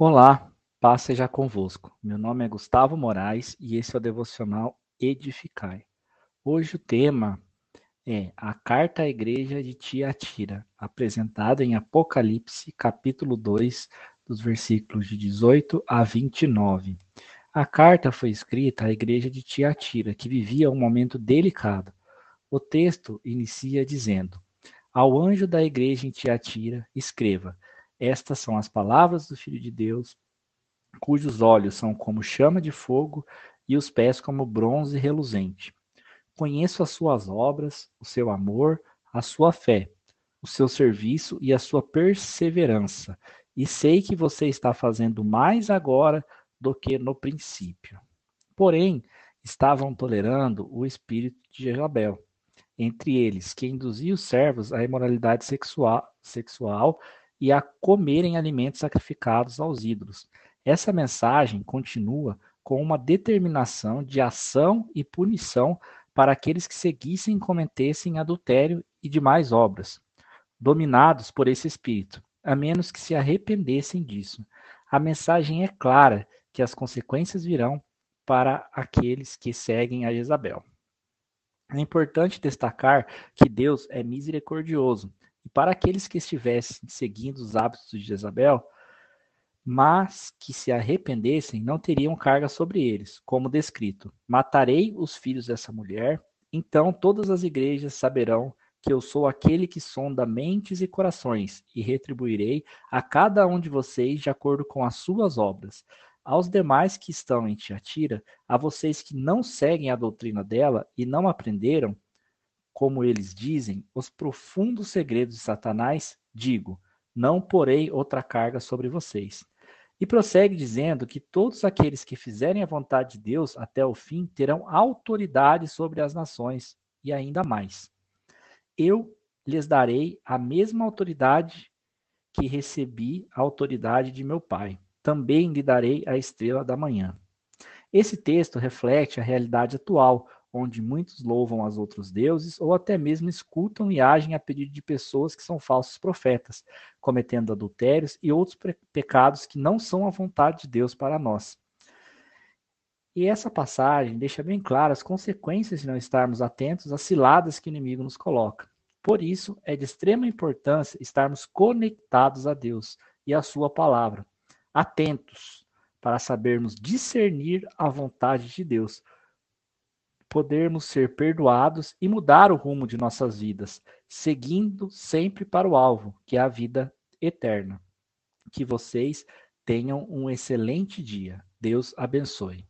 Olá, paz seja convosco. Meu nome é Gustavo Moraes e esse é o devocional Edificai. Hoje o tema é a carta à igreja de Tiatira, apresentada em Apocalipse, capítulo 2, dos versículos de 18 a 29. A carta foi escrita à igreja de Tiatira, que vivia um momento delicado. O texto inicia dizendo: Ao anjo da igreja em Tiatira, escreva: estas são as palavras do Filho de Deus, cujos olhos são como chama de fogo e os pés como bronze reluzente. Conheço as suas obras, o seu amor, a sua fé, o seu serviço e a sua perseverança, e sei que você está fazendo mais agora do que no princípio. Porém, estavam tolerando o espírito de Jezabel, entre eles, que induzia os servos à imoralidade sexual, sexual e a comerem alimentos sacrificados aos ídolos. Essa mensagem continua com uma determinação de ação e punição para aqueles que seguissem e cometessem adultério e demais obras, dominados por esse espírito, a menos que se arrependessem disso. A mensagem é clara que as consequências virão para aqueles que seguem a Jezabel. É importante destacar que Deus é misericordioso e para aqueles que estivessem seguindo os hábitos de Jezabel, mas que se arrependessem, não teriam carga sobre eles, como descrito: Matarei os filhos dessa mulher, então todas as igrejas saberão que eu sou aquele que sonda mentes e corações, e retribuirei a cada um de vocês de acordo com as suas obras. Aos demais que estão em Tiatira, a vocês que não seguem a doutrina dela e não aprenderam, como eles dizem, os profundos segredos de Satanás, digo: não porei outra carga sobre vocês. E prossegue dizendo que todos aqueles que fizerem a vontade de Deus até o fim terão autoridade sobre as nações, e ainda mais. Eu lhes darei a mesma autoridade que recebi a autoridade de meu Pai. Também lhe darei a estrela da manhã. Esse texto reflete a realidade atual, onde muitos louvam aos outros deuses ou até mesmo escutam e agem a pedido de pessoas que são falsos profetas, cometendo adultérios e outros pecados que não são a vontade de Deus para nós. E essa passagem deixa bem claras as consequências de não estarmos atentos às ciladas que o inimigo nos coloca. Por isso, é de extrema importância estarmos conectados a Deus e à Sua palavra, atentos para sabermos discernir a vontade de Deus podermos ser perdoados e mudar o rumo de nossas vidas, seguindo sempre para o alvo, que é a vida eterna. Que vocês tenham um excelente dia. Deus abençoe.